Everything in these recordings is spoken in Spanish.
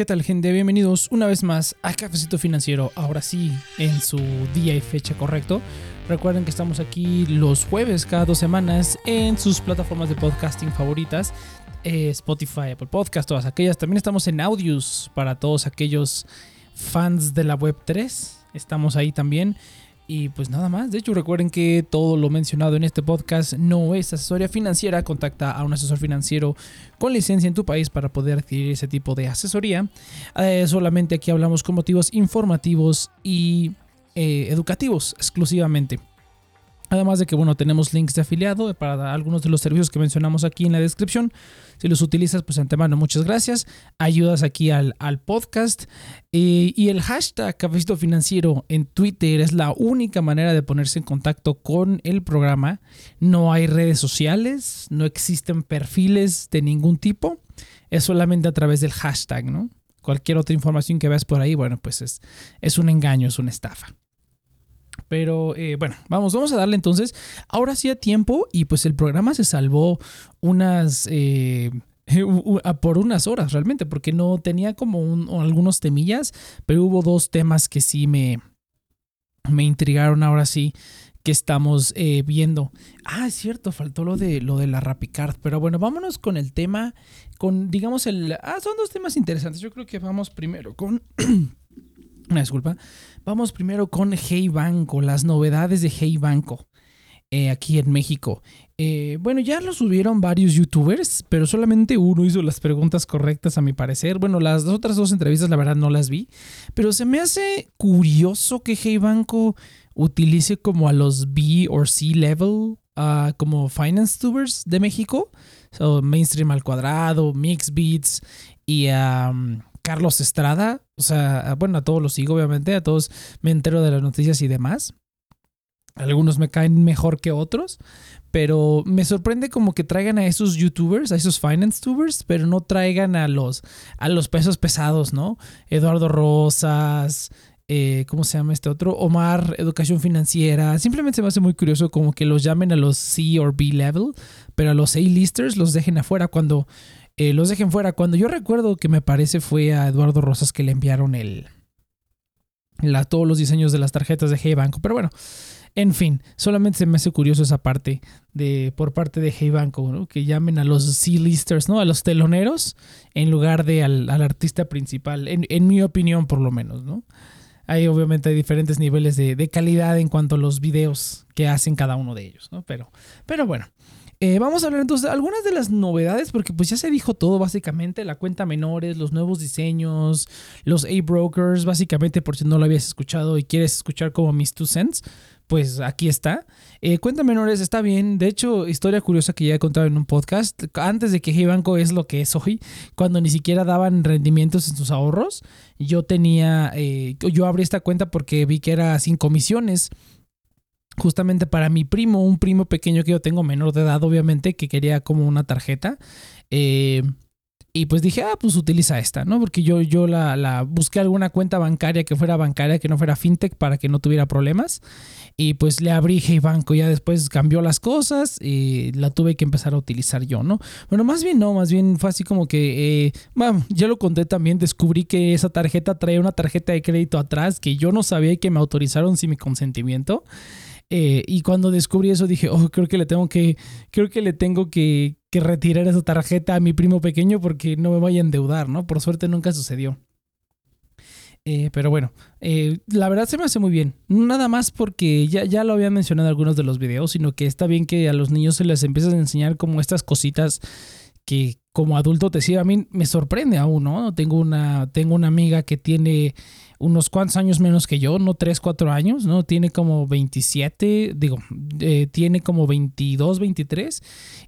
¿Qué tal gente? Bienvenidos una vez más a Cafecito Financiero, ahora sí, en su día y fecha correcto. Recuerden que estamos aquí los jueves cada dos semanas en sus plataformas de podcasting favoritas, eh, Spotify, Apple Podcast, todas aquellas. También estamos en Audios para todos aquellos fans de la Web 3. Estamos ahí también. Y pues nada más, de hecho recuerden que todo lo mencionado en este podcast no es asesoría financiera, contacta a un asesor financiero con licencia en tu país para poder adquirir ese tipo de asesoría. Eh, solamente aquí hablamos con motivos informativos y eh, educativos exclusivamente. Además de que, bueno, tenemos links de afiliado para algunos de los servicios que mencionamos aquí en la descripción. Si los utilizas, pues antemano, muchas gracias. Ayudas aquí al, podcast. Y el hashtag Cafecito Financiero en Twitter es la única manera de ponerse en contacto con el programa. No hay redes sociales, no existen perfiles de ningún tipo. Es solamente a través del hashtag, ¿no? Cualquier otra información que veas por ahí, bueno, pues es, es un engaño, es una estafa. Pero eh, bueno, vamos, vamos a darle entonces. Ahora sí a tiempo y pues el programa se salvó unas... Eh, por unas horas realmente, porque no tenía como algunos temillas, pero hubo dos temas que sí me, me intrigaron ahora sí que estamos eh, viendo. Ah, es cierto, faltó lo de lo de la Rapicard, pero bueno, vámonos con el tema, con digamos el... Ah, son dos temas interesantes. Yo creo que vamos primero con... Una disculpa. Vamos primero con Hey Banco, las novedades de Hey Banco. Eh, aquí en México. Eh, bueno, ya lo subieron varios youtubers, pero solamente uno hizo las preguntas correctas a mi parecer. Bueno, las otras dos entrevistas la verdad no las vi, pero se me hace curioso que Hey Banco utilice como a los B o C level uh, como finance tubers de México. So, mainstream al cuadrado, Mix Beats y Carlos Estrada, o sea, bueno, a todos los sigo, obviamente, a todos me entero de las noticias y demás. Algunos me caen mejor que otros, pero me sorprende como que traigan a esos youtubers, a esos finance tubers, pero no traigan a los, a los pesos pesados, ¿no? Eduardo Rosas, eh, ¿cómo se llama este otro? Omar, Educación Financiera. Simplemente se me hace muy curioso como que los llamen a los C o B level, pero a los A-listers los dejen afuera cuando eh, los dejen fuera. Cuando yo recuerdo que me parece fue a Eduardo Rosas que le enviaron el, la, todos los diseños de las tarjetas de Hey Banco. Pero bueno, en fin, solamente se me hace curioso esa parte de por parte de Hey Banco, que llamen a los C-listers, ¿no? A los teloneros en lugar de al, artista principal, en, mi opinión por lo menos, ¿no? Hay obviamente diferentes niveles de, de, calidad en cuanto a los videos que hacen cada uno de ellos, ¿no? Pero, pero bueno, eh, vamos a hablar entonces de algunas de las novedades, porque pues ya se dijo todo básicamente, la cuenta menores, los nuevos diseños, los A-Brokers, básicamente por si no lo habías escuchado y quieres escuchar como mis two cents, pues aquí está. Eh, cuenta menores está bien, de hecho, historia curiosa que ya he contado en un podcast, antes de que Hey Banco es lo que es hoy, cuando ni siquiera daban rendimientos en sus ahorros, yo tenía, eh, yo abrí esta cuenta porque vi que era sin comisiones justamente para mi primo, un primo pequeño que yo tengo, menor de edad obviamente, que quería como una tarjeta. Eh, y pues dije, ah, pues utiliza esta, ¿no? Porque yo, yo la, la, busqué alguna cuenta bancaria que fuera bancaria, que no fuera fintech, para que no tuviera problemas. Y pues le abrí Hey Banco, ya después cambió las cosas y la tuve que empezar a utilizar yo, ¿no? Bueno, más bien no, más bien fue así como que, eh, bueno, ya lo conté también, descubrí que esa tarjeta traía una tarjeta de crédito atrás que yo no sabía y que me autorizaron sin mi consentimiento. Eh, y cuando descubrí eso dije, oh, creo que le tengo que, creo que le tengo que, retirar esa tarjeta a mi primo pequeño porque no me vaya a endeudar, ¿no? Por suerte nunca sucedió. Eh, pero bueno, eh, la verdad se me hace muy bien. Nada más porque ya, ya lo había mencionado en algunos de los videos, sino que está bien que a los niños se les empiezas a enseñar como estas cositas que como adulto te sirven. A mí me sorprende aún, ¿no? Tengo una, tengo una amiga que tiene unos cuantos años menos que yo, no 3, 4 años, ¿no? Tiene como 27, digo, eh, tiene como 22, 23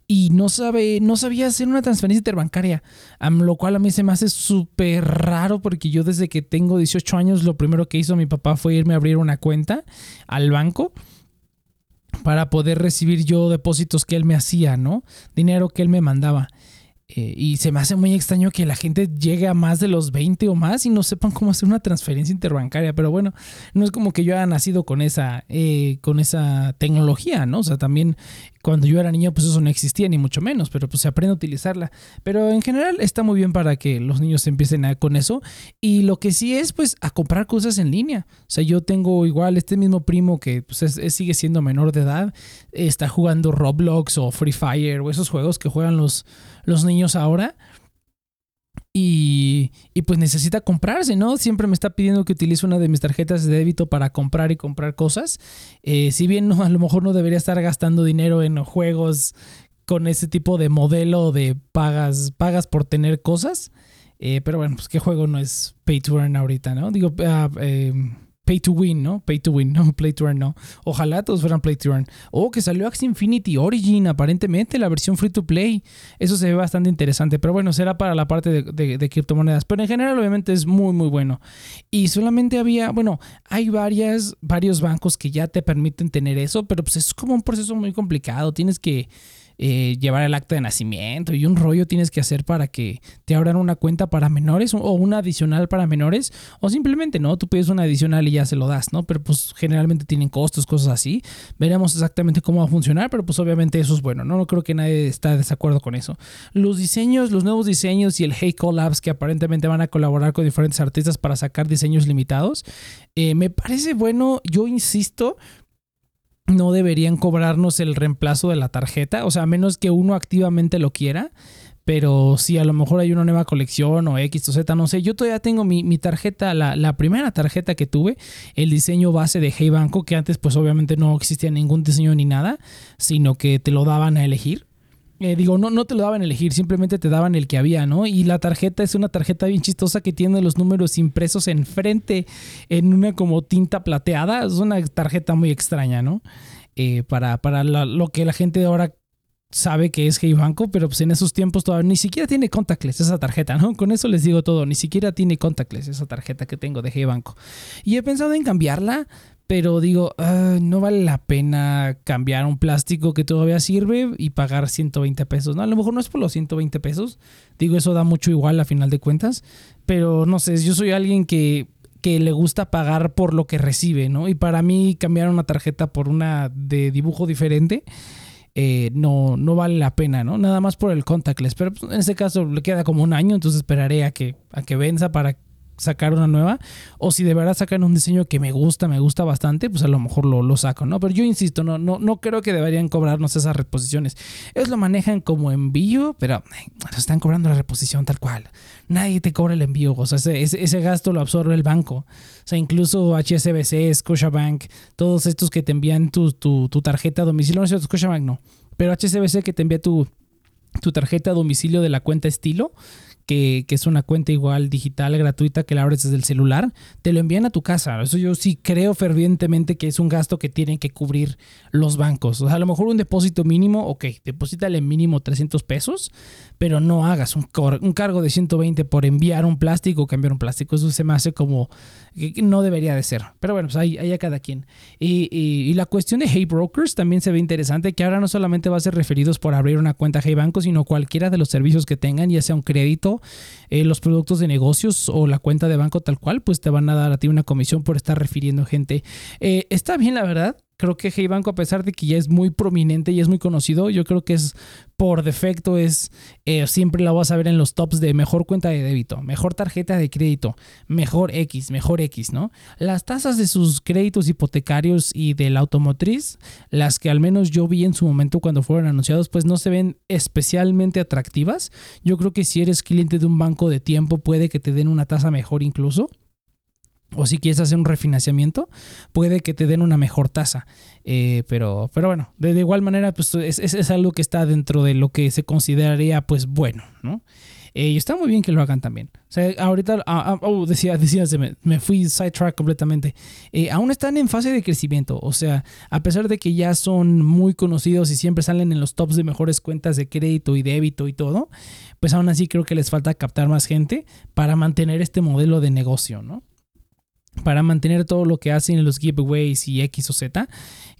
y no sabe, no sabía hacer una transferencia interbancaria, lo cual a mí se me hace súper raro porque yo desde que tengo 18 años lo primero que hizo mi papá fue irme a abrir una cuenta al banco para poder recibir yo depósitos que él me hacía, ¿no? Dinero que él me mandaba. Eh, y se me hace muy extraño que la gente llegue a más de los 20 o más y no sepan cómo hacer una transferencia interbancaria. Pero bueno, no es como que yo haya nacido con esa, eh, con esa tecnología, ¿no? O sea, también Cuando yo era niño, pues eso no existía, ni mucho menos, pero pues se aprende a utilizarla. Pero en general está muy bien para que los niños empiecen a, con eso. Y lo que sí es, pues, a comprar cosas en línea. O sea, yo tengo igual este mismo primo que pues, sigue siendo menor de edad, está jugando Roblox o Free Fire o esos juegos que juegan los, los niños ahora. Y, pues necesita comprarse, ¿no? Siempre me está pidiendo que utilice una de mis tarjetas de débito para comprar y comprar cosas. Eh, si bien no, a lo mejor no debería estar gastando dinero en juegos con ese tipo de modelo de pagas, pagas por tener cosas. Eh, pero bueno, pues qué juego no es pay to earn ahorita, ¿no? Digo, uh, pay to win, ¿no? Pay to win, no play to earn, no. Ojalá todos fueran play to earn. O que salió Axie Infinity Origin, aparentemente, la versión free to play. Eso se ve bastante interesante. Pero bueno, será para la parte de, criptomonedas. Pero en general, obviamente, es muy, muy bueno. Y solamente había, bueno, hay varias, varios bancos que ya te permiten tener eso, pero pues es como un proceso muy complicado. Tienes que eh, llevar el acta de nacimiento y un rollo tienes que hacer para que te abran una cuenta para menores o una adicional para menores o simplemente no, tú pides una adicional y ya se lo das, ¿no? Pero pues generalmente tienen costos, cosas así. Veremos exactamente cómo va a funcionar, pero pues obviamente eso es bueno, ¿no? No creo que nadie está de desacuerdo con eso. Los diseños, los nuevos diseños y el Hey Collabs que aparentemente van a colaborar con diferentes artistas para sacar diseños limitados, eh, me parece bueno, yo insisto, no deberían cobrarnos el reemplazo de la tarjeta, o sea, a menos que uno activamente lo quiera. Pero si a lo mejor hay una nueva colección o X o Z, no sé. Yo todavía tengo mi, tarjeta, la, la, primera tarjeta que tuve, el diseño base de Hey Banco, que antes pues obviamente no existía ningún diseño ni nada, sino que te lo daban a elegir. Eh, digo, no, no te lo daban a elegir, simplemente te daban el que había, ¿no? Y la tarjeta es una tarjeta bien chistosa que tiene los números impresos enfrente en una como tinta plateada. Es una tarjeta muy extraña, ¿no? Eh, para, para lo que la gente ahora sabe que es Hey Banco, pero pues en esos tiempos todavía ni siquiera tiene contactless esa tarjeta, ¿no? Con eso les digo todo, ni siquiera tiene contactless esa tarjeta que tengo de Hey Banco. Y he pensado en cambiarla, pero digo, ah, no vale la pena cambiar un plástico que todavía sirve y pagar 120 pesos, ¿no? A lo mejor no es por los 120 pesos, digo, eso da mucho igual a final de cuentas, pero no sé, yo soy alguien que que le gusta pagar por lo que recibe, ¿no? Y para mí cambiar una tarjeta por una de dibujo diferente, eh, no, no vale la pena, ¿no? Nada más por el contactless. Pero pues, en este caso le queda como un año, entonces esperaré a que, a que venza para sacar una nueva. O si de verdad sacan un diseño que me gusta, me gusta bastante, pues a lo mejor lo, lo saco, ¿no? Pero yo insisto, no, no, no creo que deberían cobrarnos esas reposiciones. Ellos lo manejan como envío, pero están cobrando la reposición tal cual. Nadie te cobra el envío, o sea, ese, ese, gasto lo absorbe el banco. O sea, incluso HSBC, Scotiabank, todos estos que te envían tu, tu, tarjeta a domicilio, no sé, Scotiabank no, pero HSBC que te envía tu, tu tarjeta a domicilio de la cuenta estilo que, es una cuenta igual digital gratuita que la abres desde el celular, te lo envían a tu casa. Eso yo sí creo fervientemente que es un gasto que tienen que cubrir los bancos. O sea, a lo mejor un depósito mínimo, ok, deposítale mínimo 300 pesos, pero no hagas un, un cargo de 120 por enviar un plástico o cambiar un plástico. Eso se me hace como no debería de ser. Pero bueno, pues ahí, a cada quien. Y, y, la cuestión de Hey Brokers también se ve interesante, que ahora no solamente va a ser referidos por abrir una cuenta Hey Banco, sino cualquiera de los servicios que tengan, ya sea un crédito, eh, los productos de negocios o la cuenta de banco tal cual, pues te van a dar a ti una comisión por estar refiriendo gente. Eh, está bien, la verdad creo que Hey Banco, a pesar de que ya es muy prominente y es muy conocido, yo creo que es por defecto, es eh, siempre la vas a ver en los tops de mejor cuenta de débito, mejor tarjeta de crédito, mejor X, mejor X, ¿no? Las tasas de sus créditos hipotecarios y de la automotriz, las que al menos yo vi en su momento cuando fueron anunciados, pues no se ven especialmente atractivas. Yo creo que si eres cliente de un banco de tiempo, puede que te den una tasa mejor incluso o si quieres hacer un refinanciamiento, puede que te den una mejor tasa. Eh, pero, pero bueno, de, igual manera, pues es, es, algo que está dentro de lo que se consideraría, pues bueno, ¿no? Eh, y está muy bien que lo hagan también. O sea, ahorita, ah, ah, oh, decía, decía me, me, fui sidetrack completamente. Eh, aún están en fase de crecimiento. O sea, a pesar de que ya son muy conocidos y siempre salen en los tops de mejores cuentas de crédito y débito y todo, pues aún así creo que les falta captar más gente para mantener este modelo de negocio, ¿no? Para mantener todo lo que hacen en los giveaways y X o Z.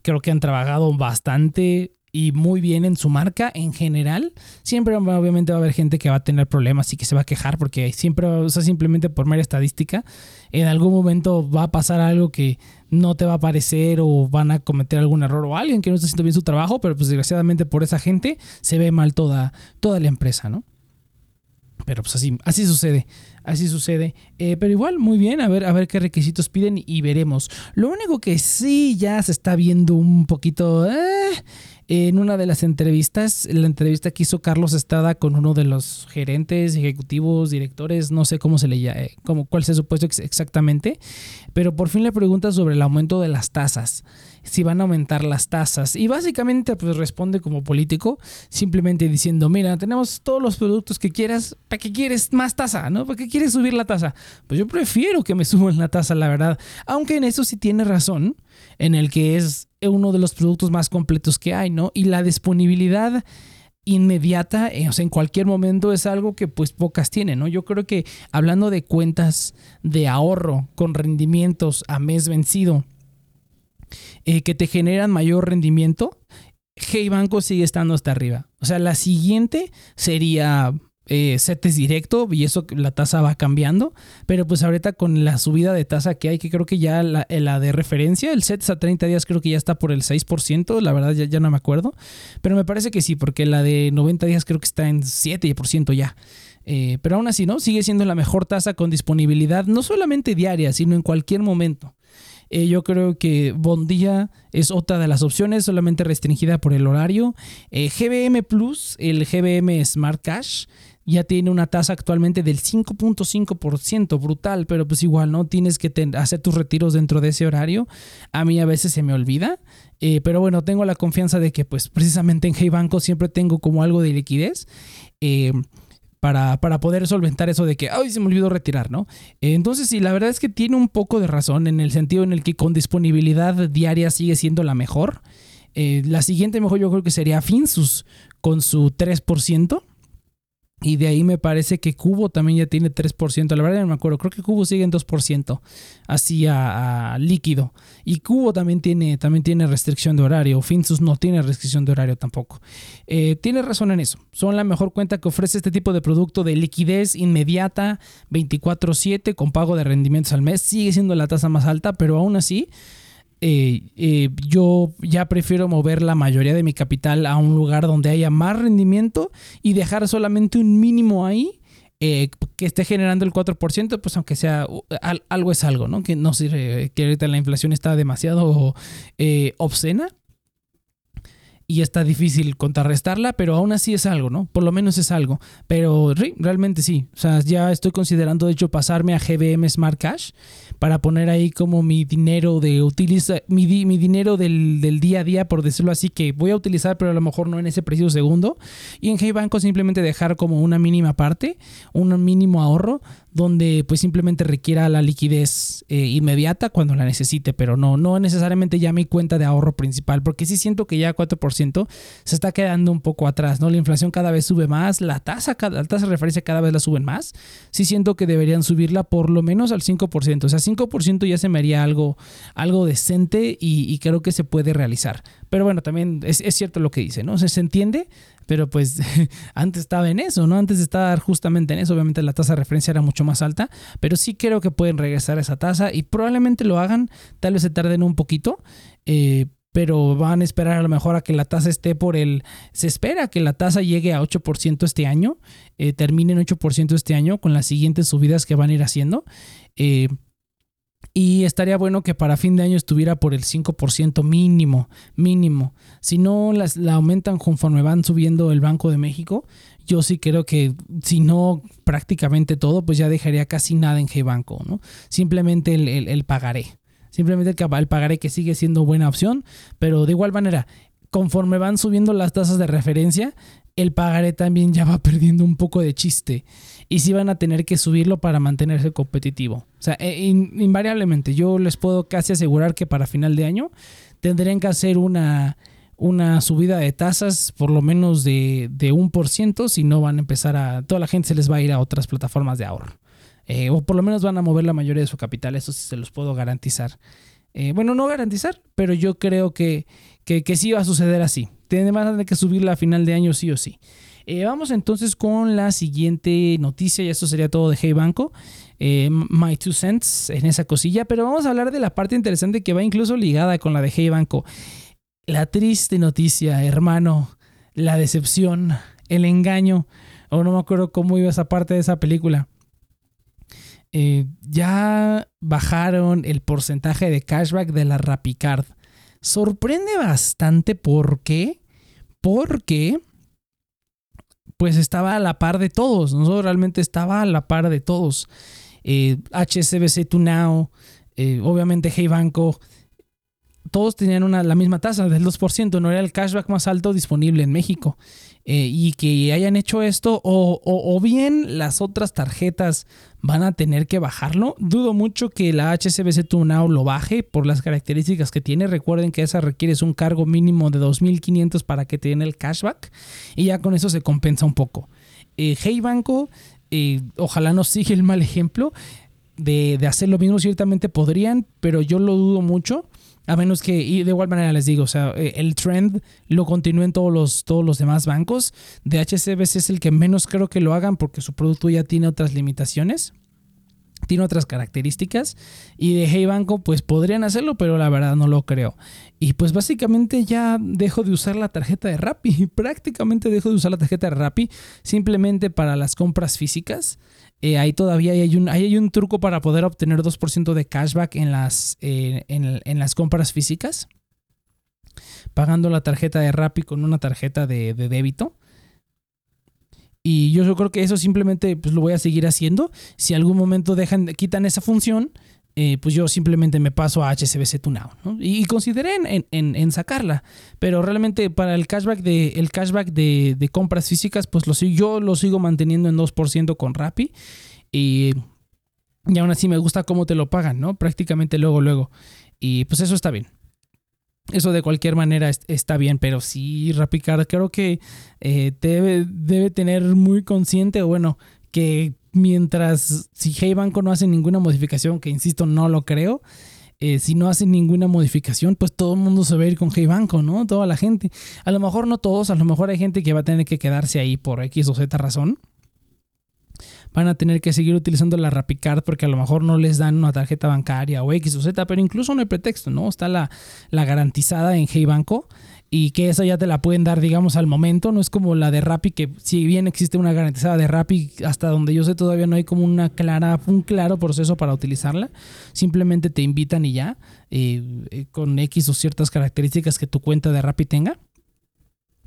Creo que han trabajado bastante y muy bien en su marca en general, siempre obviamente va a haber gente que va a tener problemas y que se va a quejar porque siempre, o sea, simplemente por mera estadística, en algún momento va a pasar algo que no te va a parecer o van a cometer algún error o alguien que no está haciendo bien su trabajo, pero pues desgraciadamente por esa gente se ve mal toda, toda la empresa, ¿no? Pero pues así, así sucede, así sucede. Eh, pero igual, muy bien, a ver, a ver qué requisitos piden y veremos. Lo único que sí ya se está viendo un poquito... Eh, en una de las entrevistas, la entrevista que hizo Carlos Estrada con uno de los gerentes, ejecutivos, directores, no sé cómo se le llama, eh, cuál se supuesto exactamente, pero por fin le pregunta sobre el aumento de las tasas, si van a aumentar las tasas. Y básicamente pues responde como político, simplemente diciendo, mira, tenemos todos los productos que quieras, ¿para qué quieres más tasa? ¿No? ¿Para qué quieres subir la tasa? Pues yo prefiero que me suban la tasa, la verdad. Aunque en eso sí tiene razón, en el que es uno de los productos más completos que hay, ¿no? Y la disponibilidad inmediata, eh, o sea, en cualquier momento es algo que pues pocas tienen, ¿no? Yo creo que hablando de cuentas de ahorro con rendimientos a mes vencido, eh, que te generan mayor rendimiento, Hey Banco sigue estando hasta arriba. O sea, la siguiente sería eh, directo y eso la tasa va cambiando, pero pues ahorita con la subida de tasa que hay, que creo que ya la, eh, de referencia, el CETES a 30 días creo que ya está por el 6%, la verdad ya, ya no me acuerdo, pero me parece que sí, porque la de 90 días creo que está en 7% ya. Eh, pero aún así, ¿no? Sigue siendo la mejor tasa con disponibilidad, no solamente diaria, sino en cualquier momento. Eh, yo creo que Bondía es otra de las opciones, solamente restringida por el horario. GBM Plus, el GBM Smart Cash, ya tiene una tasa actualmente del 5.5%, brutal, pero pues igual, ¿no? Tienes que hacer tus retiros dentro de ese horario. A mí a veces se me olvida, eh, pero bueno, tengo la confianza de que pues precisamente en Hey Banco siempre tengo como algo de liquidez. Eh, para, para, poder solventar eso de que, ay, se me olvidó retirar, ¿no? Eh, entonces, sí, la verdad es que tiene un poco de razón en el sentido en el que con disponibilidad diaria sigue siendo la mejor. la siguiente mejor yo creo que sería Finsus con su 3%. Y de ahí me parece que Cubo también ya tiene 3%. La verdad no me acuerdo. Creo que Cubo sigue en 2%. Así a, líquido. Y Cubo también tiene, también tiene restricción de horario. Finsus no tiene restricción de horario tampoco. Eh, tiene razón en eso. Son la mejor cuenta que ofrece este tipo de producto de liquidez inmediata 24/7 con pago de rendimientos al mes. Sigue siendo la tasa más alta, pero aún así eh, eh, yo ya prefiero mover la mayoría de mi capital a un lugar donde haya más rendimiento y dejar solamente un mínimo ahí eh, que esté generando el 4%, pues aunque sea algo es algo, ¿no? Que no sirve, que ahorita la inflación está demasiado obscena y está difícil contrarrestarla, pero aún así es algo, ¿no? Por lo menos es algo. Pero realmente sí. O sea, ya estoy considerando, de hecho, pasarme a GBM Smart Cash para poner ahí como mi dinero de utiliza, mi, mi dinero del, del, día a día, por decirlo así, que voy a utilizar, pero a lo mejor no en ese preciso segundo. Y en Hey Banco simplemente dejar como una mínima parte, un mínimo ahorro donde pues simplemente requiera la liquidez eh, inmediata cuando la necesite, pero no, no necesariamente ya mi cuenta de ahorro principal, porque sí siento que ya 4% se está quedando un poco atrás, ¿no? La inflación cada vez sube más, la tasa, la tasa de referencia cada vez la suben más, sí siento que deberían subirla por lo menos al 5%, o sea, 5% ya se me haría algo, algo decente y, creo que se puede realizar. Pero bueno, también es, es cierto lo que dice, ¿no? se entiende, pero pues antes estaba en eso, ¿no? Antes de estar justamente en eso, obviamente la tasa de referencia era mucho más alta, pero sí creo que pueden regresar a esa tasa y probablemente lo hagan, tal vez se tarden un poquito, eh, pero van a esperar a lo mejor a que la tasa esté por el... Se espera que la tasa llegue a 8% este año, eh, termine en 8% este año con las siguientes subidas que van a ir haciendo. Eh, y estaría bueno que para fin de año estuviera por el 5% mínimo, mínimo. Si no las, la aumentan conforme van subiendo el Banco de México, yo sí creo que si no prácticamente todo, pues ya dejaría casi nada en G-Banco, ¿no? Simplemente el, pagaré. Simplemente el, el pagaré que sigue siendo buena opción, pero de igual manera, conforme van subiendo las tasas de referencia, el pagaré también ya va perdiendo un poco de chiste y si van a tener que subirlo para mantenerse competitivo. O sea, eh, invariablemente, yo les puedo casi asegurar que para final de año tendrían que hacer una, una subida de tasas por lo menos de, de un por ciento, si no van a empezar a... Toda la gente se les va a ir a otras plataformas de ahorro. Eh, o por lo menos van a mover la mayoría de su capital, eso sí se los puedo garantizar. Eh, bueno, no garantizar, pero yo creo que, que, que sí va a suceder así van a tener que subirla a final de año sí o sí. Eh, vamos entonces con la siguiente noticia, y esto sería todo de Hey Banco. My two cents en esa cosilla, pero vamos a hablar de la parte interesante que va incluso ligada con la de Hey Banco. La triste noticia, hermano, la decepción, el engaño, o no me acuerdo cómo iba esa parte de esa película. Eh, ya bajaron el porcentaje de cashback de la Rapicard. Sorprende bastante, ¿por qué? Porque pues estaba a la par de todos, no realmente estaba a la par de todos. HSBC To Now, obviamente Hey Banco, todos tenían una, la misma tasa del 2%, no era el cashback más alto disponible en México. Eh, y que hayan hecho esto, o, bien las otras tarjetas van a tener que bajarlo. Dudo mucho que la HSBC Now lo baje por las características que tiene. Recuerden que esa requiere un cargo mínimo de 2.500 para que te den el cashback y ya con eso se compensa un poco. hey Banco eh, ojalá no siga el mal ejemplo de, hacer lo mismo. Ciertamente podrían, pero yo lo dudo mucho. A menos que, y de igual manera les digo, o sea, eh, el trend lo continúen todos los, todos los demás bancos. De HCBC es el que menos creo que lo hagan porque su producto ya tiene otras limitaciones tiene otras características y de Hey Banco pues podrían hacerlo, pero la verdad no lo creo. Y pues básicamente ya dejo de usar la tarjeta de Rappi, prácticamente dejo de usar la tarjeta de Rappi simplemente para las compras físicas. Eh, ahí todavía hay un, hay un truco para poder obtener 2% de cashback en las, eh, en, las compras físicas. Pagando la tarjeta de Rappi con una tarjeta de débito. Y yo, creo que eso simplemente pues, lo voy a seguir haciendo. Si algún momento dejan, quitan esa función, eh, pues yo simplemente me paso a HCBC Tunao. Y, consideré en, sacarla. Pero realmente para el cashback de, el cashback de, compras físicas, pues lo, yo lo sigo manteniendo en 2% con Rappi. Y, y aún así me gusta cómo te lo pagan, ¿no? Prácticamente luego, luego. Y pues eso está bien. Eso de cualquier manera está bien, pero sí, Rapicard creo que eh, debe, debe tener muy consciente, bueno, que mientras si Hey Banco no hace ninguna modificación, que insisto, no lo creo, eh, si no hacen ninguna modificación, pues todo el mundo se va a ir con Hey Banco, ¿no? Toda la gente. A lo mejor no todos, a lo mejor hay gente que va a tener que quedarse ahí por X o Z razón van a tener que seguir utilizando la Rapicard porque a lo mejor no les dan una tarjeta bancaria o X o Z, pero incluso no hay pretexto, ¿no? Está la, la garantizada en Hey Banco y que esa ya te la pueden dar, digamos, al momento. No es como la de Rappi, que si bien existe una garantizada de Rappi, hasta donde yo sé todavía no hay como una clara, un claro proceso para utilizarla. Simplemente te invitan y ya, eh, eh, con X o ciertas características que tu cuenta de Rappi tenga.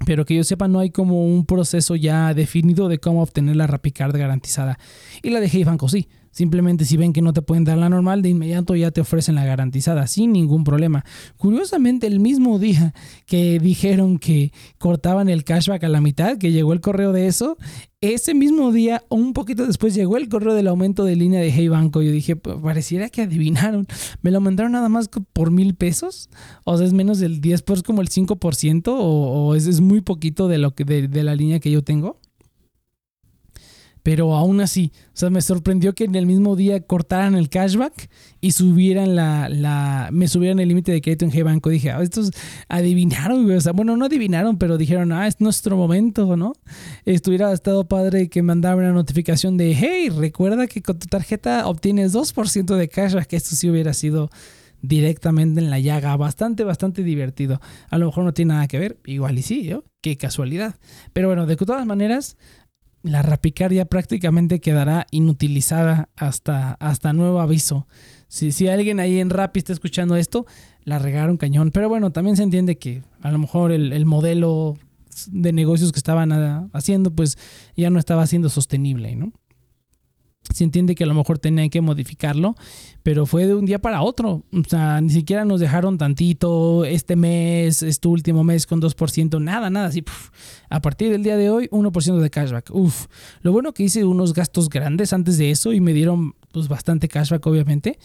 Pero que yo sepa, no hay como un proceso ya definido de cómo obtener la Rapicard garantizada. Y la de Hey Banco sí. Simplemente si ven que no te pueden dar la normal, de inmediato ya te ofrecen la garantizada sin ningún problema. Curiosamente, el mismo día que dijeron que cortaban el cashback a la mitad, que llegó el correo de eso, ese mismo día o un poquito después llegó el correo del aumento de línea de Hey Banco. Yo dije, pareciera que adivinaron. Me lo aumentaron nada más por mil pesos. O sea, es menos del 10, pues como el 5%. O, es, muy poquito de, lo que, de la línea que yo tengo. Pero aún así, o sea, me sorprendió que en el mismo día cortaran el cashback y subieran la, la me subieran el límite de crédito en G-Banco. Dije, ah, estos adivinaron, O sea, bueno, no adivinaron, pero dijeron, ah, es nuestro momento, ¿no? Estuviera estado padre que mandara una notificación de, hey, recuerda que con tu tarjeta obtienes 2% de cashback. Que esto sí hubiera sido directamente en la llaga. Bastante, bastante divertido. A lo mejor no tiene nada que ver, igual y sí, ¿yo? Qué casualidad. Pero bueno, de todas maneras, la Rapicard ya prácticamente quedará inutilizada hasta, hasta nuevo aviso. Si, si alguien ahí en Rappi está escuchando esto, la regaron cañón. Pero bueno, también se entiende que a lo mejor el, el modelo de negocios que estaban ah, haciendo, pues ya no estaba siendo sostenible, ¿no? Se entiende que a lo mejor tenían que modificarlo, pero fue de un día para otro. O sea, ni siquiera nos dejaron tantito este mes, este último mes con 2%, nada, nada, así. A partir del día de hoy, 1% de cashback. Uf, lo bueno que hice unos gastos grandes antes de eso y me dieron pues bastante cashback, obviamente.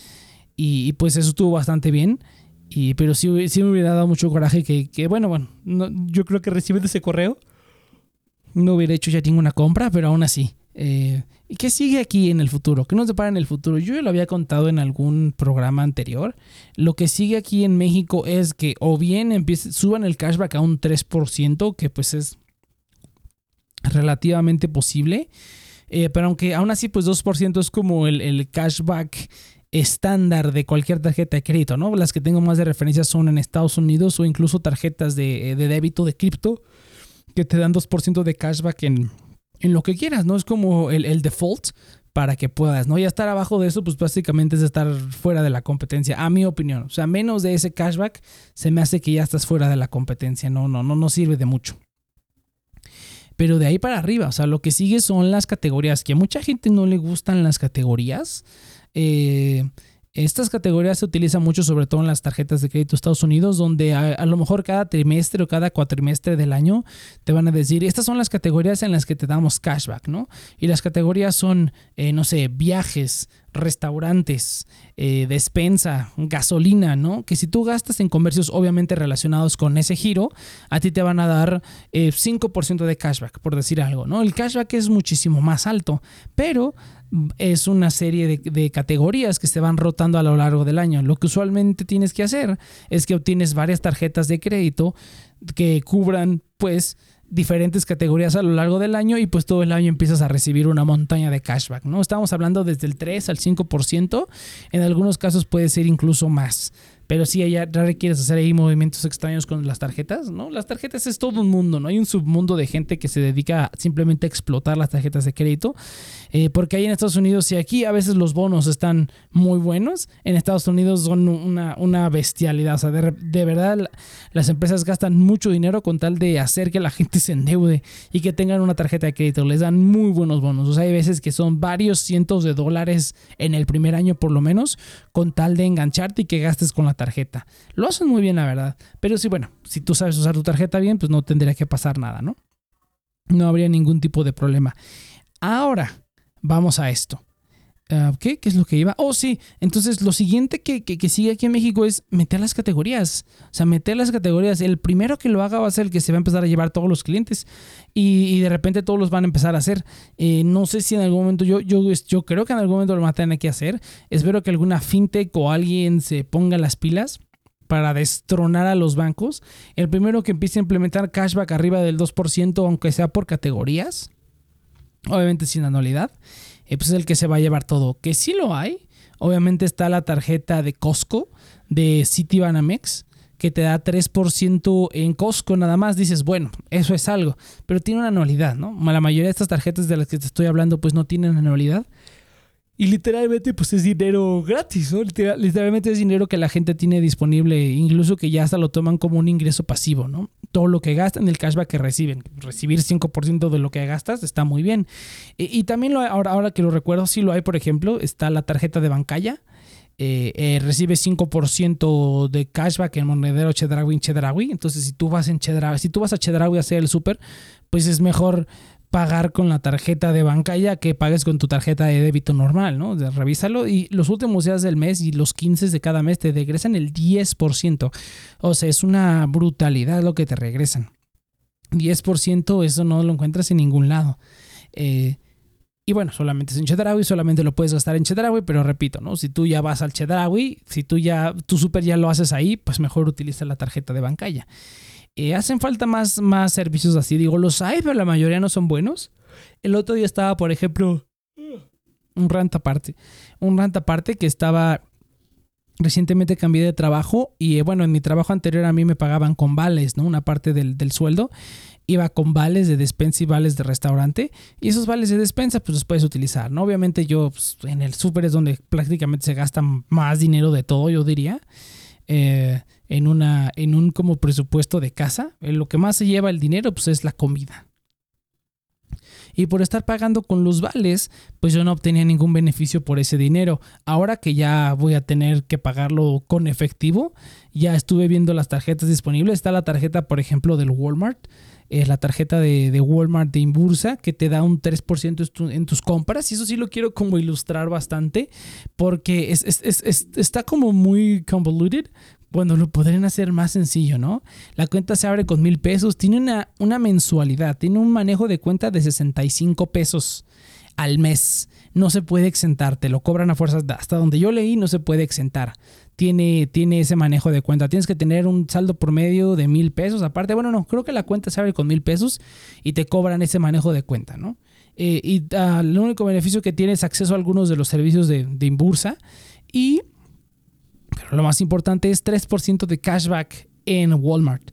Y, pues eso estuvo bastante bien. Y, pero sí, sí me hubiera dado mucho coraje que, que bueno, bueno, yo creo que recibiendo ese correo no hubiera hecho ya ninguna compra, pero aún así Eh, ¿Y qué sigue aquí en el futuro? ¿Qué nos depara en el futuro? Yo ya lo había contado en algún programa anterior. Lo que sigue aquí en México es que o bien empiece, suban el cashback a un 3%, que pues es relativamente posible. Eh, pero aunque aún así, pues 2% es como el, el, cashback estándar de cualquier tarjeta de crédito, ¿no? Las que tengo más de referencia son en Estados Unidos o incluso tarjetas de, de débito de cripto que te dan 2% de cashback en en lo que quieras, ¿no? Es como el, default para que puedas, ¿no? Ya estar abajo de eso, pues básicamente es estar fuera de la competencia, a mi opinión. O sea, menos de ese cashback se me hace que ya estás fuera de la competencia, no, no, no, no sirve de mucho. Pero de ahí para arriba, o sea, lo que sigue son las categorías, que a mucha gente no le gustan las categorías. Eh, estas categorías se utilizan mucho, sobre todo en las tarjetas de crédito de Estados Unidos, donde a, lo mejor cada trimestre o cada cuatrimestre del año te van a decir, estas son las categorías en las que te damos cashback, ¿no? Y las categorías son, eh, no sé, viajes, restaurantes, eh, despensa, gasolina, ¿no? Que si tú gastas en comercios obviamente relacionados con ese giro, a ti te van a dar 5% eh, de cashback, por decir algo, ¿no? El cashback es muchísimo más alto, pero es una serie de, categorías que se van rotando a lo largo del año. Lo que usualmente tienes que hacer es que obtienes varias tarjetas de crédito que cubran pues diferentes categorías a lo largo del año y pues todo el año empiezas a recibir una montaña de cashback, ¿no? Estamos hablando desde el 3 al 5%, en algunos casos puede ser incluso más. Pero si ya requieres hacer ahí movimientos extraños con las tarjetas, ¿no? Las tarjetas es todo un mundo, ¿no? Hay un submundo de gente que se dedica simplemente a explotar las tarjetas de crédito. Eh, porque ahí en Estados Unidos y aquí a veces los bonos están muy buenos, en Estados Unidos son una, una bestialidad. O sea, de, de, verdad las empresas gastan mucho dinero con tal de hacer que la gente se endeude y que tengan una tarjeta de crédito. Les dan muy buenos bonos. O sea, hay veces que son varios cientos de dólares en el primer año por lo menos, con tal de engancharte y que gastes con la tarjeta. Lo hacen muy bien, la verdad. Pero sí, bueno, si tú sabes usar tu tarjeta bien, pues no tendría que pasar nada, ¿no? No habría ningún tipo de problema. Ahora, vamos a esto. Ah, ¿Qué? ¿Qué es lo que iba? Oh, sí. Entonces, lo siguiente que, que, sigue aquí en México es meter las categorías. O sea, meter las categorías. El primero que lo haga va a ser el que se va a empezar a llevar todos los clientes. Y, de repente todos los van a empezar a hacer. Eh, no sé si en algún momento, yo, yo, yo creo que en algún momento lo van a tener que hacer. Espero que alguna fintech o alguien se ponga las pilas para destronar a los bancos. El primero que empiece a implementar cashback arriba del 2%, aunque sea por categorías. Obviamente sin anualidad eh, pues es el que se va a llevar todo. Que sí lo hay. Obviamente está la tarjeta de Costco de Citibanamex que te da 3% en Costco nada más, dices, bueno, eso es algo, pero tiene una anualidad, ¿no? La mayoría de estas tarjetas de las que te estoy hablando pues no tienen anualidad. Y literalmente, pues es dinero gratis, ¿no? Literalmente es dinero que la gente tiene disponible, incluso que ya hasta lo toman como un ingreso pasivo, ¿no? Todo lo que gastan, el cashback que reciben. Recibir 5% de lo que gastas está muy bien. Y, también lo, ahora, ahora que lo recuerdo, sí lo hay, por ejemplo, está la tarjeta de Bancaya. Eh, eh, recibe 5% de cashback en monedero Chedraui en Chedraui. Entonces, si tú vas en Chedraui, si tú vas a Chedraui a hacer el súper, pues es mejor pagar con la tarjeta de banca ya que pagues con tu tarjeta de débito normal, ¿no? Revísalo y los últimos días del mes y los 15 de cada mes te regresan el 10%. O sea, es una brutalidad lo que te regresan. 10% eso no lo encuentras en ningún lado. Eh, y bueno, solamente es en Chedraui, solamente lo puedes gastar en Chedraui, pero repito, ¿no? Si tú ya vas al Chedraui, si tú ya, tu súper ya lo haces ahí, pues mejor utiliza la tarjeta de Bancaya. Eh, hacen falta más, más servicios así. Digo, los hay, pero la mayoría no son buenos. El otro día estaba, por ejemplo, un rant aparte. Un rant aparte que estaba. Recientemente cambié de trabajo y eh, bueno, en mi trabajo anterior a mí me pagaban con vales, ¿no? Una parte del, sueldo iba con vales de despensa y vales de restaurante. Y esos vales de despensa, pues los puedes utilizar, ¿no? Obviamente yo pues, en el súper es donde prácticamente se gasta más dinero de todo, yo diría. Eh, en, una, en un como presupuesto de casa, lo que más se lleva el dinero pues es la comida. Y por estar pagando con los vales, pues yo no obtenía ningún beneficio por ese dinero. Ahora que ya voy a tener que pagarlo con efectivo, ya estuve viendo las tarjetas disponibles. Está la tarjeta, por ejemplo, del Walmart. Es la tarjeta de, Walmart de Inbursa que te da un 3% en tus compras. Y eso sí lo quiero como ilustrar bastante porque está como muy convoluted bueno, lo podrían hacer más sencillo, ¿no? La cuenta se abre con mil pesos, tiene una, una mensualidad, tiene un manejo de cuenta de 65 pesos al mes. No se puede exentar, te lo cobran a fuerzas. Hasta donde yo leí, no se puede exentar. Tiene, tiene ese manejo de cuenta. Tienes que tener un saldo por medio de mil pesos. Aparte, bueno, no, creo que la cuenta se abre con mil pesos y te cobran ese manejo de cuenta, ¿no? Eh, y uh, el único beneficio que tienes es acceso a algunos de los servicios de, de Inbursa. Y pero lo más importante es 3% de cashback en Walmart.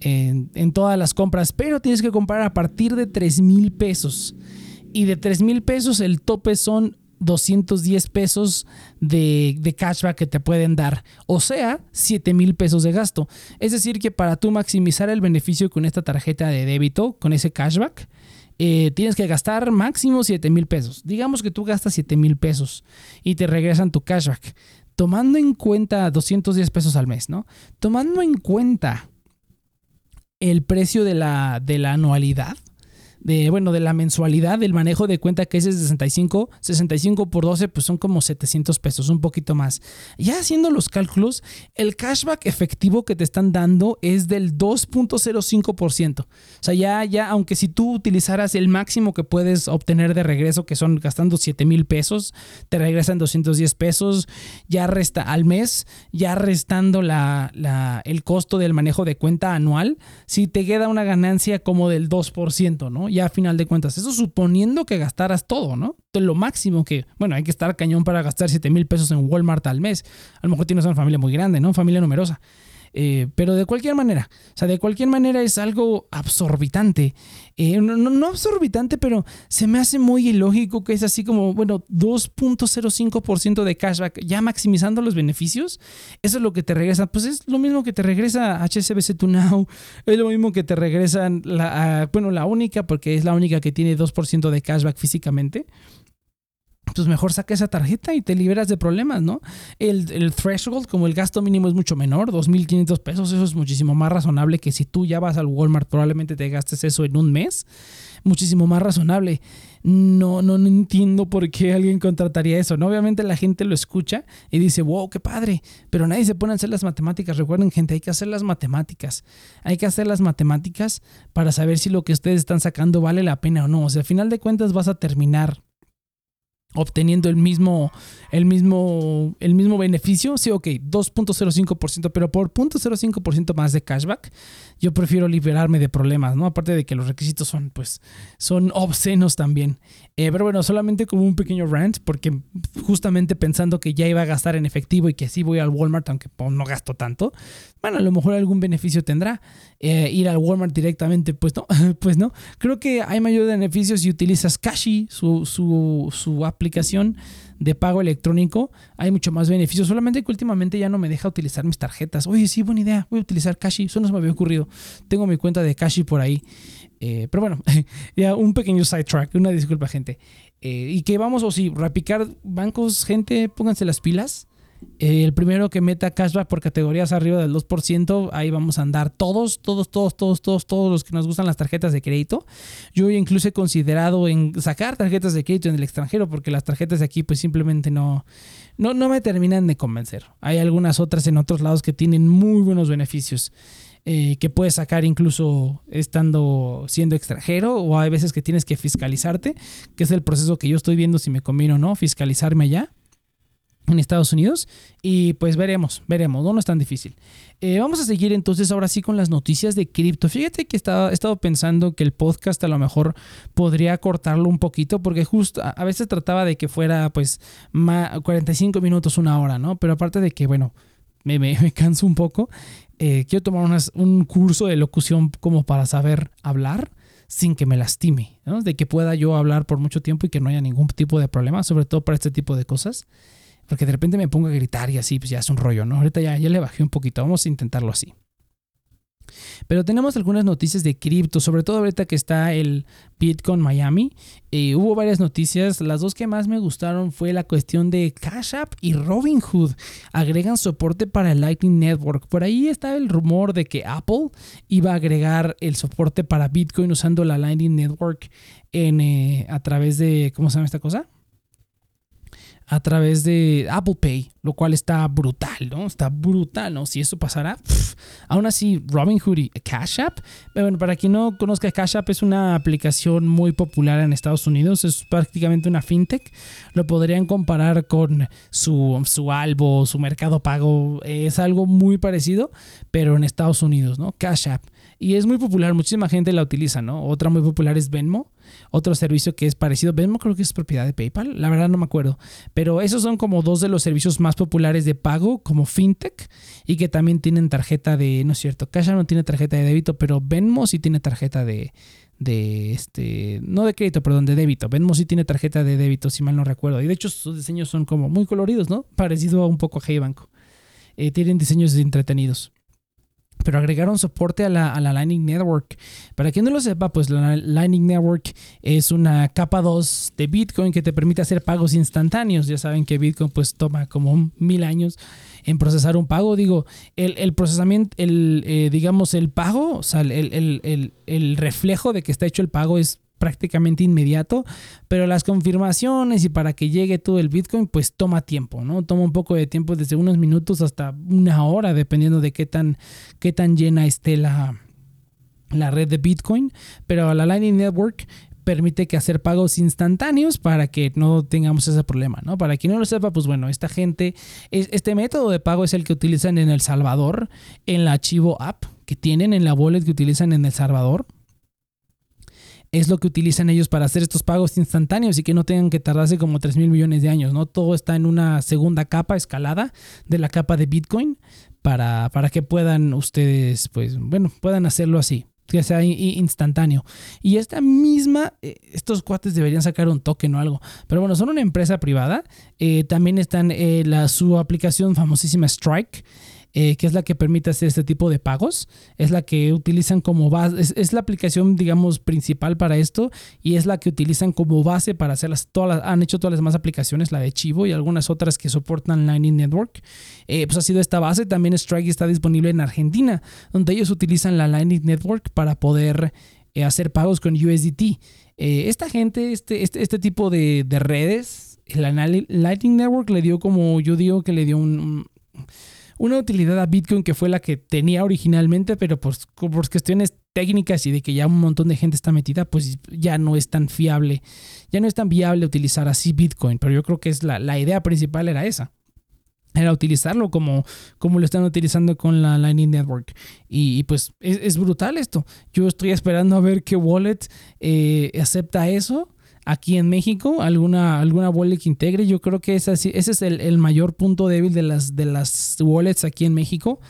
En, en, todas las compras, pero tienes que comprar a partir de 3 mil pesos. Y de 3 mil pesos el tope son 210 pesos de, de, cashback que te pueden dar. O sea, 7 mil pesos de gasto. Es decir, que para tú maximizar el beneficio con esta tarjeta de débito, con ese cashback, eh, tienes que gastar máximo 7 mil pesos. Digamos que tú gastas 7 mil pesos y te regresan tu cashback tomando en cuenta 210 pesos al mes, ¿no? Tomando en cuenta el precio de la, de la anualidad, de, bueno, de la mensualidad del manejo de cuenta que es de 65, 65 por 12, pues son como 700 pesos, un poquito más. Ya haciendo los cálculos, el cashback efectivo que te están dando es del 2.05%. O sea, ya, ya, aunque si tú utilizaras el máximo que puedes obtener de regreso, que son gastando 7 mil pesos, te regresan 210 pesos, ya resta al mes, ya restando la, la, el costo del manejo de cuenta anual, si te queda una ganancia como del 2%, ¿no? Ya a final de cuentas. Eso suponiendo que gastaras todo, ¿no? Lo máximo que, bueno, hay que estar cañón para gastar 7 mil pesos en Walmart al mes. A lo mejor tienes una familia muy grande, ¿no? Familia numerosa. Eh, pero de cualquier manera, o sea, de cualquier manera es algo absorbitante. Eh, no, no, absorbitante, pero se me hace muy ilógico que es así como, bueno, 2.05% de cashback, ya maximizando los beneficios. Eso es lo que te regresa. Pues es lo mismo que te regresa HSBC To Now, es lo mismo que te regresan, la, bueno, la única, porque es la única que tiene 2% de cashback físicamente pues mejor saca esa tarjeta y te liberas de problemas, ¿no? El, el, threshold, como el gasto mínimo es mucho menor, 2.500 pesos, eso es muchísimo más razonable que si tú ya vas al Walmart, probablemente te gastes eso en un mes, muchísimo más razonable. No, no, no entiendo por qué alguien contrataría eso, ¿no? Obviamente la gente lo escucha y dice, wow, qué padre, pero nadie se pone a hacer las matemáticas. Recuerden, gente, hay que hacer las matemáticas. Hay que hacer las matemáticas para saber si lo que ustedes están sacando vale la pena o no. O sea, al final de cuentas vas a terminar obteniendo el mismo, el mismo, el mismo beneficio, sí, ok, 2.05%, pero por 0.05% más de cashback, yo prefiero liberarme de problemas, ¿no? Aparte de que los requisitos son, pues, son obscenos también. Eh, pero bueno, solamente como un pequeño rant, porque justamente pensando que ya iba a gastar en efectivo y que sí voy al Walmart, aunque pues, no gasto tanto, bueno, a lo mejor algún beneficio tendrá. Eh, ir al Walmart directamente, pues no, pues no. Creo que hay mayor beneficio si utilizas Cashi, su, su, su aplicación de pago electrónico, hay mucho más beneficio. Solamente que últimamente ya no me deja utilizar mis tarjetas. Oye, sí, buena idea, voy a utilizar Cashi. Eso no se me había ocurrido. Tengo mi cuenta de Cashi por ahí. Eh, pero bueno, ya un pequeño sidetrack, una disculpa, gente. Eh, y que vamos, o si, repicar bancos, gente, pónganse las pilas. El primero que meta cashback por categorías arriba del 2%, ahí vamos a andar todos, todos, todos, todos, todos, todos los que nos gustan las tarjetas de crédito. Yo incluso he considerado en sacar tarjetas de crédito en el extranjero porque las tarjetas de aquí pues simplemente no, no, no me terminan de convencer. Hay algunas otras en otros lados que tienen muy buenos beneficios. Eh, que puedes sacar incluso estando siendo extranjero o hay veces que tienes que fiscalizarte, que es el proceso que yo estoy viendo si me conviene o no, fiscalizarme allá en Estados Unidos y pues veremos, veremos, no, es tan difícil. Eh, vamos a seguir entonces ahora sí con las noticias de cripto. Fíjate que estaba, he estado pensando que el podcast a lo mejor podría cortarlo un poquito porque justo a, veces trataba de que fuera pues 45 minutos, una hora, ¿no? Pero aparte de que, bueno, me, me, canso un poco, eh, quiero tomar un curso de locución como para saber hablar sin que me lastime, ¿no? De que pueda yo hablar por mucho tiempo y que no haya ningún tipo de problema, sobre todo para este tipo de cosas. Porque de repente me pongo a gritar y así, pues ya es un rollo, ¿no? Ahorita ya, ya le bajé un poquito, vamos a intentarlo así. Pero tenemos algunas noticias de cripto, sobre todo ahorita que está el Bitcoin Miami. Eh, hubo varias noticias, las dos que más me gustaron fue la cuestión de Cash App y Robinhood. Agregan soporte para el Lightning Network. Por ahí está el rumor de que Apple iba a agregar el soporte para Bitcoin usando la Lightning Network en, eh, a través de, ¿cómo se llama esta cosa? A través de Apple Pay, lo cual está brutal, ¿no? Está brutal, ¿no? Si eso pasara, aún así, Robinhood y Cash App, bueno, para quien no conozca Cash App, es una aplicación muy popular en Estados Unidos, es prácticamente una fintech, lo podrían comparar con su, su Albo, su Mercado Pago, es algo muy parecido, pero en Estados Unidos, ¿no? Cash App. Y es muy popular, muchísima gente la utiliza, ¿no? Otra muy popular es Venmo, otro servicio que es parecido. Venmo creo que es propiedad de PayPal, la verdad no me acuerdo. Pero esos son como dos de los servicios más populares de pago, como FinTech, y que también tienen tarjeta de, no es cierto, Cash no tiene tarjeta de débito, pero Venmo sí tiene tarjeta de, de este, no de crédito, perdón, de débito. Venmo sí tiene tarjeta de débito, si mal no recuerdo. Y de hecho sus diseños son como muy coloridos, ¿no? Parecido a un poco a Hey Banco. Eh, tienen diseños entretenidos pero agregaron soporte a la, Lightning Network. Para quien no lo sepa, pues la Lightning Network es una capa 2 de Bitcoin que te permite hacer pagos instantáneos. Ya saben que Bitcoin pues toma como mil años en procesar un pago. Digo, el, procesamiento, el, eh, digamos, el pago, o sea, el, el reflejo de que está hecho el pago es prácticamente inmediato, pero las confirmaciones y para que llegue todo el Bitcoin, pues toma tiempo, ¿no? Toma un poco de tiempo, desde unos minutos hasta una hora, dependiendo de qué tan, qué tan llena esté la, la red de Bitcoin, pero la Lightning Network permite que hacer pagos instantáneos para que no tengamos ese problema, ¿no? Para quien no lo sepa, pues bueno, esta gente, este método de pago es el que utilizan en El Salvador, en la archivo app que tienen, en la wallet que utilizan en El Salvador es lo que utilizan ellos para hacer estos pagos instantáneos y que no tengan que tardarse como 3 mil millones de años, ¿no? Todo está en una segunda capa escalada de la capa de Bitcoin para, para que puedan ustedes, pues, bueno, puedan hacerlo así que sea instantáneo. Y esta misma, eh, estos cuates deberían sacar un token o algo. Pero bueno, son una empresa privada. Eh, también están eh, la, su aplicación famosísima Strike. Eh, que es la que permite hacer este tipo de pagos. Es la que utilizan como base, es, la aplicación, digamos, principal para esto y es la que utilizan como base para hacerlas. Todas han hecho todas las demás aplicaciones, la de Chivo y algunas otras que soportan Lightning Network. Eh, pues ha sido esta base. También Strike está disponible en Argentina, donde ellos utilizan la Lightning Network para poder eh, hacer pagos con USDT. esta gente, este, este, este tipo de, redes, la Lightning Network le dio como, yo digo que le dio un una utilidad a Bitcoin que fue la que tenía originalmente, pero por, por cuestiones técnicas y de que ya un montón de gente está metida, pues ya no es tan fiable, ya no es tan viable utilizar así Bitcoin, pero yo creo que es la, la idea principal era esa era utilizarlo como, como lo están utilizando con la Lightning Network. Y, pues es, brutal esto. Yo estoy esperando a ver qué wallet eh, acepta eso aquí en México, alguna, alguna wallet que integre. Yo creo que ese, ese es el, mayor punto débil de las, de las wallets aquí en México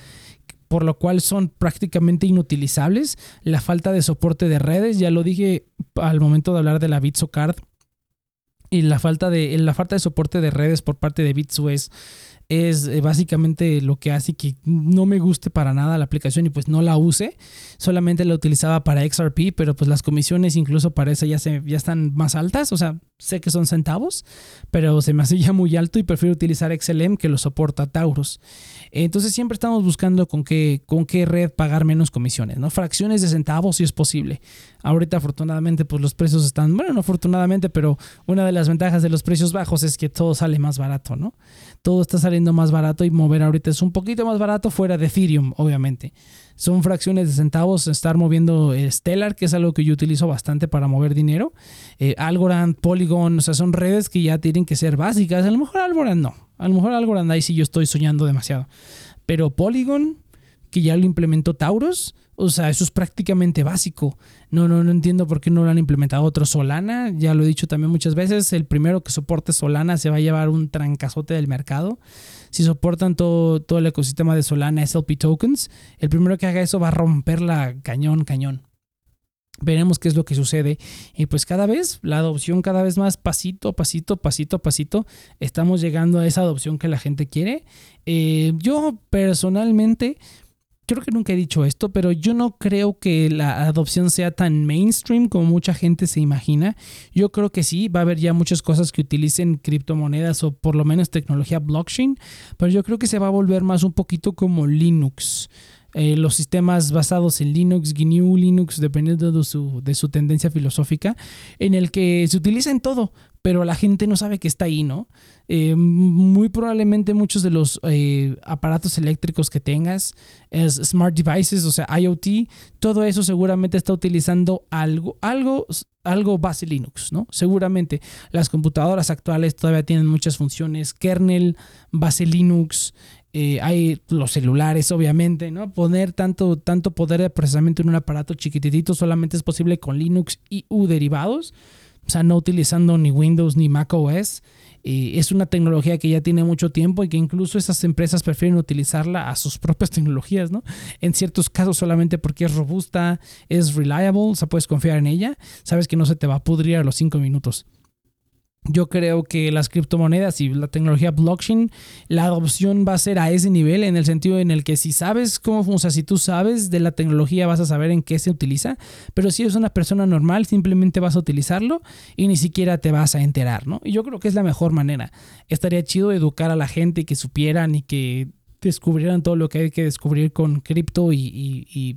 por lo cual son prácticamente inutilizables. La falta de soporte de redes, ya lo dije al momento de hablar de la Bitso Card, y la falta de, la falta de soporte de redes por parte de Bitso es es eh, básicamente lo que hace que no me guste para nada la aplicación y pues no la use. Solamente la utilizaba para XRP, pero pues las comisiones incluso para esa ya, se, ya están más altas. O sea, sé que son centavos, pero se me hace ya muy alto y prefiero utilizar XLM que lo soporta Taurus. Entonces siempre estamos buscando con qué, con qué red pagar menos comisiones, ¿no? Fracciones de centavos si es posible. Ahorita afortunadamente pues los precios están, bueno, no afortunadamente, pero una de las ventajas de los precios bajos es que todo sale más barato, ¿no? Todo está saliendo más barato y mover ahorita es un poquito más barato fuera de Ethereum, obviamente son fracciones de centavos estar moviendo Stellar, que es algo que yo utilizo bastante para mover dinero. Eh, Algorand, Polygon, o sea, son redes que ya tienen que ser básicas. A lo mejor Algorand no. A lo mejor Algorand ahí sí yo estoy soñando demasiado. Pero Polygon, que ya lo implementó Tauros, o sea, eso es prácticamente básico. No, no, no entiendo por qué no lo han implementado otro Solana. Ya lo he dicho también muchas veces. El primero que soporte Solana se va a llevar un trancazote del mercado si soportan todo, todo el ecosistema de Solana SLP tokens, el primero que haga eso va a romperla cañón, cañón. Veremos qué es lo que sucede. Y pues cada vez, la adopción cada vez más pasito, pasito, pasito, pasito, estamos llegando a esa adopción que la gente quiere. Eh, yo personalmente creo que nunca he dicho esto, pero yo no creo que la adopción sea tan mainstream como mucha gente se imagina. Yo creo que sí, va a haber ya muchas cosas que utilicen criptomonedas o por lo menos tecnología blockchain, pero yo creo que se va a volver más un poquito como Linux. Eh, los sistemas basados en Linux, GNU Linux, dependiendo de su, de su tendencia filosófica, en el que se utiliza en todo, pero la gente no sabe que está ahí, ¿no? Eh, muy probablemente muchos de los eh, aparatos eléctricos que tengas, smart devices, o sea, IoT, todo eso seguramente está utilizando algo, algo, algo base Linux, ¿no? Seguramente las computadoras actuales todavía tienen muchas funciones, kernel, base Linux, eh, hay los celulares, obviamente, ¿no? Poner tanto, tanto poder de procesamiento en un aparato chiquitito solamente es posible con Linux y U derivados, o sea, no utilizando ni Windows ni Mac OS. Eh, es una tecnología que ya tiene mucho tiempo y que incluso esas empresas prefieren utilizarla a sus propias tecnologías, ¿no? En ciertos casos solamente porque es robusta, es reliable, o sea, puedes confiar en ella, sabes que no se te va a pudrir a los cinco minutos. Yo creo que las criptomonedas y la tecnología blockchain, la adopción va a ser a ese nivel, en el sentido en el que si sabes cómo funciona, si tú sabes de la tecnología, vas a saber en qué se utiliza, pero si eres una persona normal, simplemente vas a utilizarlo y ni siquiera te vas a enterar, ¿no? Y yo creo que es la mejor manera. Estaría chido educar a la gente y que supieran y que descubrieran todo lo que hay que descubrir con cripto y, y,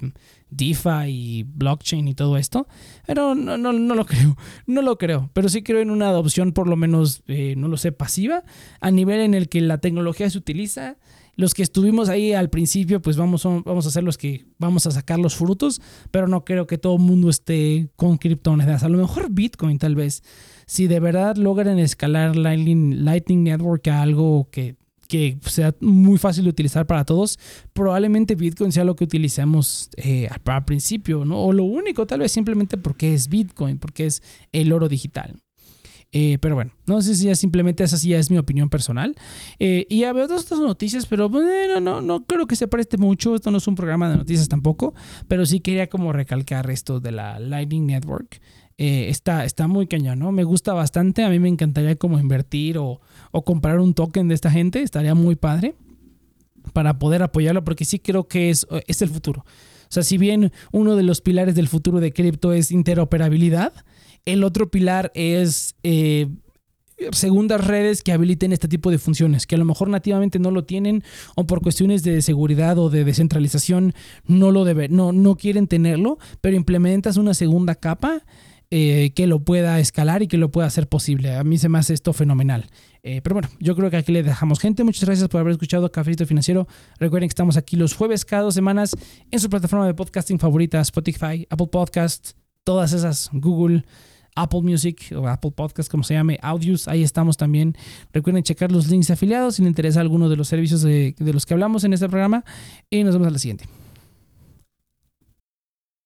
DeFi y blockchain y todo esto. Pero no, no, no, lo creo, no lo creo. Pero sí creo en una adopción por lo menos, eh, no lo sé, pasiva, a nivel en el que la tecnología se utiliza. Los que estuvimos ahí al principio, pues vamos, vamos a ser los que vamos a sacar los frutos, pero no creo que todo el mundo esté con criptomonedas. A lo mejor Bitcoin tal vez. Si de verdad logran escalar Lightning, Lightning Network a algo que que sea muy fácil de utilizar para todos, probablemente Bitcoin sea lo que utilicemos eh, al principio, ¿no? O lo único, tal vez simplemente porque es Bitcoin, porque es el oro digital. Eh, pero bueno, no sé si ya simplemente esa sí es mi opinión personal. Eh, y ya veo todas estas noticias, pero bueno, no, no creo que se preste mucho. Esto no es un programa de noticias tampoco, pero sí quería como recalcar esto de la Lightning Network. Eh, está, está muy cañón, ¿no? Me gusta bastante. A mí me encantaría como invertir o, comprar un token de esta gente. Estaría muy padre para poder apoyarlo porque sí creo que es, es el futuro. O sea, si bien uno de los pilares del futuro de cripto es interoperabilidad, el otro pilar es eh, segundas redes que habiliten este tipo de funciones, que a lo mejor nativamente no lo tienen o por cuestiones de seguridad o de descentralización no lo deben, no, no quieren tenerlo, pero implementas una segunda capa eh, que lo pueda escalar y que lo pueda hacer posible. A mí se me hace esto fenomenal. Eh, pero bueno, yo creo que aquí le dejamos gente. Muchas gracias por haber escuchado Cafecito Financiero. Recuerden que estamos aquí los jueves cada dos semanas en su plataforma de podcasting favorita, Spotify, Apple Podcast, todas esas, Google. Apple Music o Apple Podcast, como se llame, Audios, ahí estamos también. Recuerden checar los links afiliados si les interesa alguno de los servicios de, de los que hablamos en este programa. Y nos vemos a la siguiente.